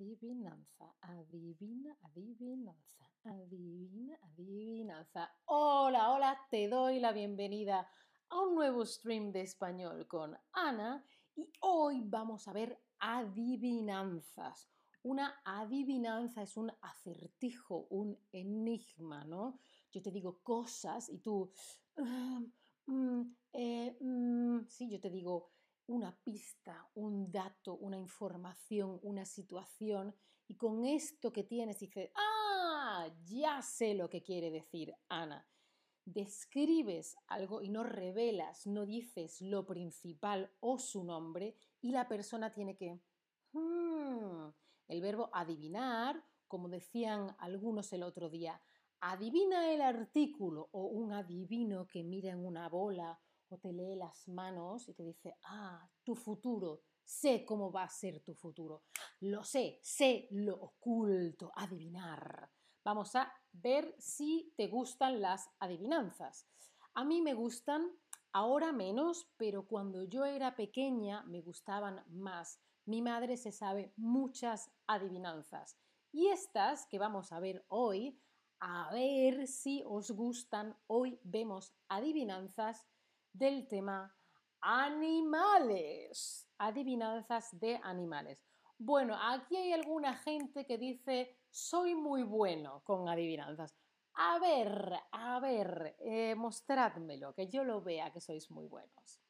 Adivinanza, adivina, adivinanza, adivina, adivinanza. Hola, hola, te doy la bienvenida a un nuevo stream de español con Ana y hoy vamos a ver adivinanzas. Una adivinanza es un acertijo, un enigma, ¿no? Yo te digo cosas y tú... Ah, mm, eh, mm", sí, yo te digo una pista, un dato, una información, una situación, y con esto que tienes dices, ah, ya sé lo que quiere decir Ana. Describes algo y no revelas, no dices lo principal o su nombre, y la persona tiene que... Hmm, el verbo adivinar, como decían algunos el otro día, adivina el artículo o un adivino que mira en una bola o te lee las manos y te dice, ah, tu futuro, sé cómo va a ser tu futuro, lo sé, sé lo oculto, adivinar. Vamos a ver si te gustan las adivinanzas. A mí me gustan, ahora menos, pero cuando yo era pequeña me gustaban más. Mi madre se sabe muchas adivinanzas. Y estas que vamos a ver hoy, a ver si os gustan, hoy vemos adivinanzas del tema animales, adivinanzas de animales. Bueno, aquí hay alguna gente que dice, soy muy bueno con adivinanzas. A ver, a ver, eh, mostrádmelo, que yo lo vea que sois muy buenos.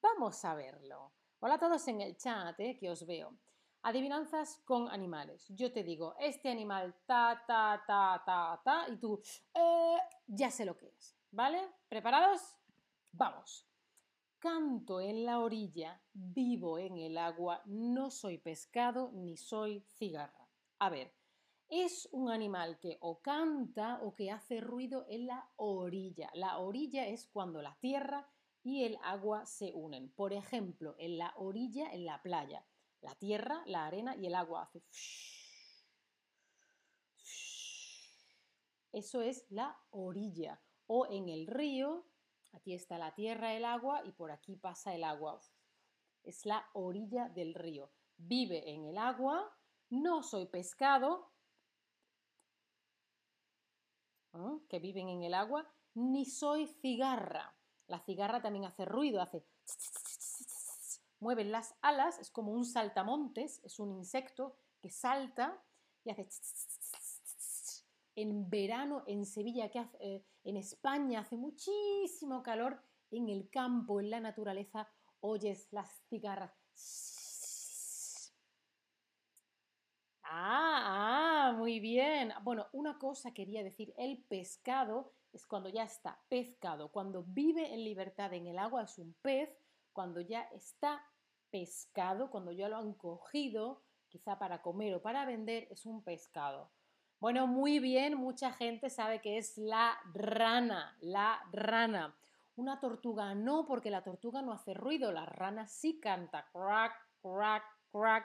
Vamos a verlo. Hola a todos en el chat, eh, que os veo. Adivinanzas con animales. Yo te digo, este animal ta, ta, ta, ta, ta, y tú, eh, ya sé lo que es. ¿Vale? ¿Preparados? Vamos. Canto en la orilla, vivo en el agua, no soy pescado ni soy cigarra. A ver, es un animal que o canta o que hace ruido en la orilla. La orilla es cuando la tierra y el agua se unen. Por ejemplo, en la orilla, en la playa. La tierra, la arena y el agua hace... Eso es la orilla. O en el río, Aquí está la tierra, el agua y por aquí pasa el agua. Es la orilla del río. Vive en el agua, no soy pescado, que viven en el agua, ni soy cigarra. La cigarra también hace ruido, hace... Mueven las alas, es como un saltamontes, es un insecto que salta y hace en verano en Sevilla, que eh, en España hace muchísimo calor, en el campo, en la naturaleza, oyes las cigarras. Ah, ah, muy bien. Bueno, una cosa quería decir, el pescado es cuando ya está pescado, cuando vive en libertad en el agua es un pez, cuando ya está pescado, cuando ya lo han cogido, quizá para comer o para vender, es un pescado. Bueno, muy bien, mucha gente sabe que es la rana, la rana. Una tortuga no, porque la tortuga no hace ruido, la rana sí canta, crack, crack, crack.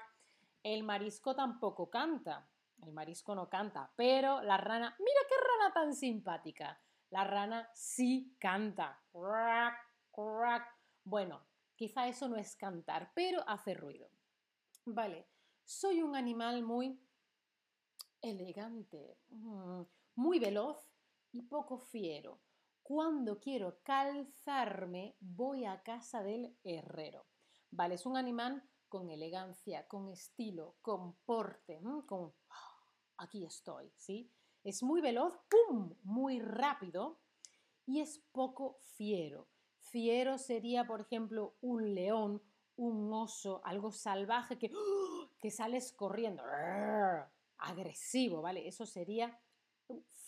El marisco tampoco canta, el marisco no canta, pero la rana, mira qué rana tan simpática. La rana sí canta, crack, crack. Bueno, quizá eso no es cantar, pero hace ruido. Vale, soy un animal muy elegante, mm, muy veloz y poco fiero. Cuando quiero calzarme, voy a casa del herrero. Vale, es un animal con elegancia, con estilo, con porte, mm, con ah, aquí estoy, ¿sí? Es muy veloz, ¡pum! muy rápido y es poco fiero. Fiero sería, por ejemplo, un león, un oso, algo salvaje que, ¡oh! que sales corriendo agresivo, ¿vale? Eso sería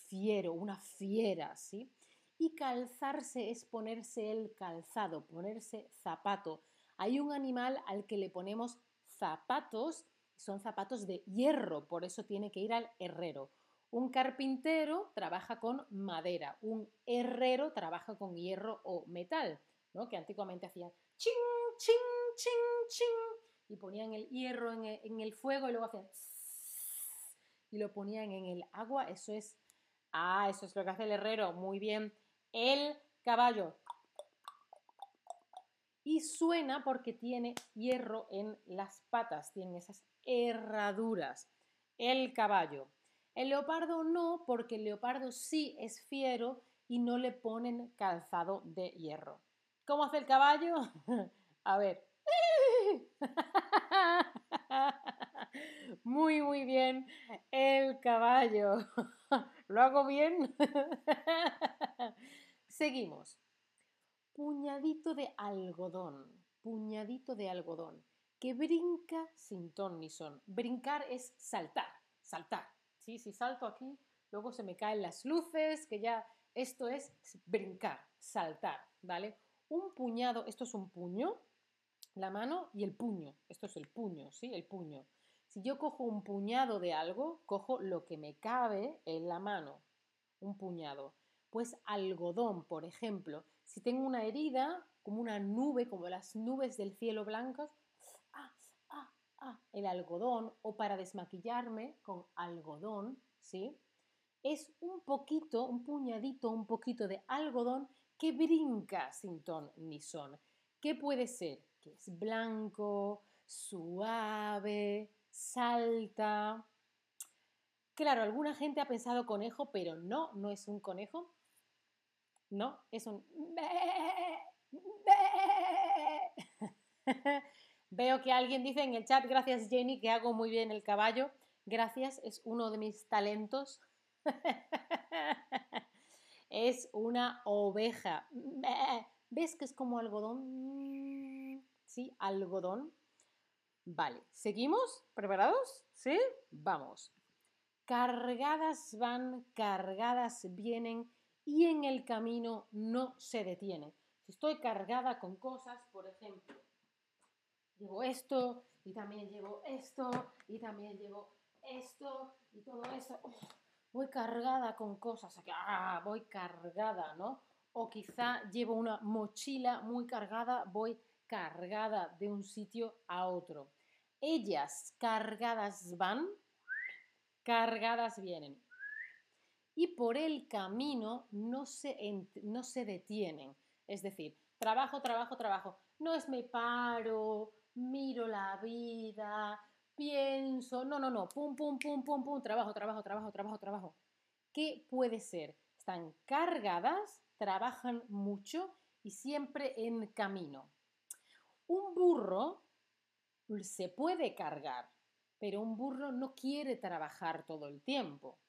fiero, una fiera, ¿sí? Y calzarse es ponerse el calzado, ponerse zapato. Hay un animal al que le ponemos zapatos, son zapatos de hierro, por eso tiene que ir al herrero. Un carpintero trabaja con madera, un herrero trabaja con hierro o metal, ¿no? que antiguamente hacían ching, ching, ching, ching, y ponían el hierro en el, en el fuego y luego hacían y lo ponían en el agua. Eso es, ah, eso es lo que hace el herrero. Muy bien. El caballo. Y suena porque tiene hierro en las patas, tiene esas herraduras. El caballo. El leopardo no, porque el leopardo sí es fiero y no le ponen calzado de hierro. ¿Cómo hace el caballo? A ver. Muy, muy bien. El caballo. ¿Lo hago bien? Seguimos. Puñadito de algodón. Puñadito de algodón. Que brinca sin ton ni son. Brincar es saltar. Saltar. ¿Sí? Si salto aquí, luego se me caen las luces, que ya esto es brincar, saltar, ¿vale? Un puñado, esto es un puño, la mano y el puño. Esto es el puño, ¿sí? El puño. Si yo cojo un puñado de algo, cojo lo que me cabe en la mano, un puñado. Pues algodón, por ejemplo, si tengo una herida, como una nube, como las nubes del cielo blancas, ah, ah, ah, el algodón, o para desmaquillarme con algodón, ¿sí? Es un poquito, un puñadito, un poquito de algodón que brinca sin ton ni son. ¿Qué puede ser? Que es blanco, suave, salta. Claro, alguna gente ha pensado conejo, pero no, no es un conejo. No, es un... Veo que alguien dice en el chat, gracias Jenny, que hago muy bien el caballo. Gracias, es uno de mis talentos. es una oveja. ¿Ves que es como algodón? Sí, algodón. Vale, ¿seguimos? ¿Preparados? ¿Sí? Vamos. Cargadas van, cargadas vienen y en el camino no se detienen. Si estoy cargada con cosas, por ejemplo, llevo esto y también llevo esto y también llevo esto y todo eso. voy cargada con cosas, ah, voy cargada, ¿no? O quizá llevo una mochila muy cargada, voy cargada de un sitio a otro. Ellas cargadas van, cargadas vienen. Y por el camino no se, no se detienen. Es decir, trabajo, trabajo, trabajo. No es me paro, miro la vida, pienso. No, no, no. Pum, pum, pum, pum, pum. Trabajo, trabajo, trabajo, trabajo, trabajo. ¿Qué puede ser? Están cargadas, trabajan mucho y siempre en camino. Un burro se puede cargar, pero un burro no quiere trabajar todo el tiempo.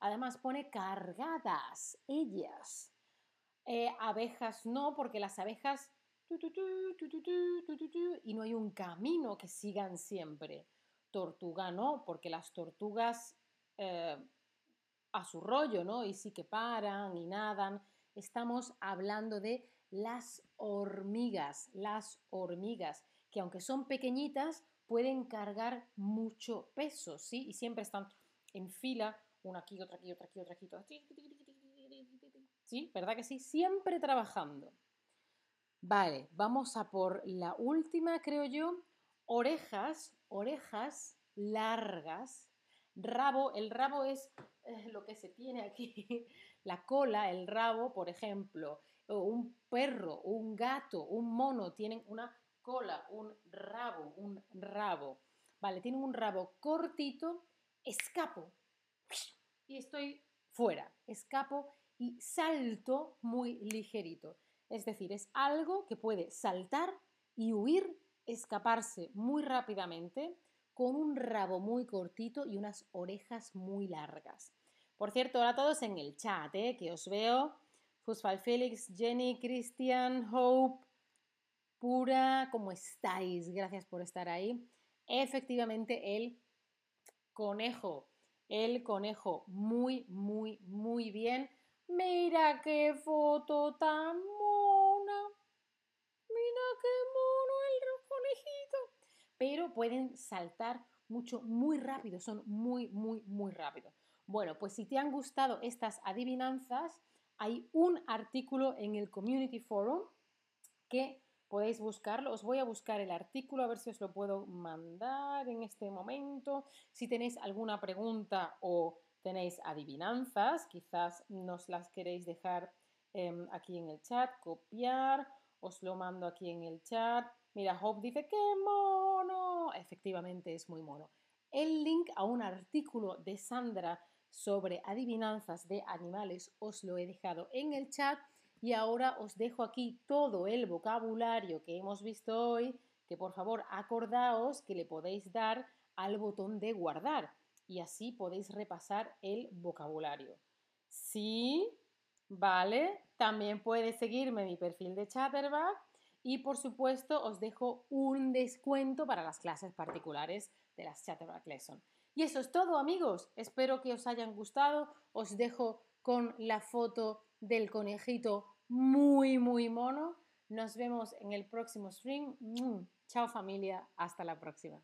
Además pone cargadas, ellas. Eh, abejas no, porque las abejas y no hay un camino que sigan siempre. Tortuga no, porque las tortugas eh, a su rollo, ¿no? Y sí que paran y nadan. Estamos hablando de las hormigas, las hormigas que aunque son pequeñitas, pueden cargar mucho peso, ¿sí? Y siempre están en fila, una aquí, otra aquí, otra aquí, otra aquí. ¿Sí? ¿Verdad que sí? Siempre trabajando. Vale, vamos a por la última, creo yo. Orejas, orejas largas. Rabo, el rabo es lo que se tiene aquí. La cola, el rabo, por ejemplo. Un perro, un gato, un mono tienen una cola, un rabo, un rabo. Vale, tiene un rabo cortito, escapo y estoy fuera, escapo y salto muy ligerito. Es decir, es algo que puede saltar y huir, escaparse muy rápidamente con un rabo muy cortito y unas orejas muy largas. Por cierto, ahora todos en el chat, ¿eh? que os veo. Fusfal Félix, Jenny, Christian, Hope, Pura, ¿cómo estáis? Gracias por estar ahí. Efectivamente, el conejo, el conejo, muy, muy, muy bien. Mira qué foto tan mona. Mira qué mono el conejito. Pero pueden saltar mucho, muy rápido, son muy, muy, muy rápidos. Bueno, pues si te han gustado estas adivinanzas, hay un artículo en el Community Forum que podéis buscarlo. Os voy a buscar el artículo a ver si os lo puedo mandar en este momento. Si tenéis alguna pregunta o tenéis adivinanzas, quizás nos las queréis dejar em, aquí en el chat, copiar, os lo mando aquí en el chat Mira, Hope dice, ¡qué mono! Efectivamente es muy mono. El link a un artículo de Sandra sobre adivinanzas de animales os lo he dejado en el chat y ahora os dejo aquí todo el vocabulario que hemos visto hoy, que por favor acordaos que le podéis dar al botón de guardar y así podéis repasar el vocabulario. Sí, vale, también puedes seguirme en mi perfil de Chatterback y por supuesto os dejo un descuento para las clases particulares de las Chatterback Lesson. Y eso es todo amigos, espero que os hayan gustado, os dejo con la foto del conejito muy muy mono. Nos vemos en el próximo stream. Chao familia, hasta la próxima.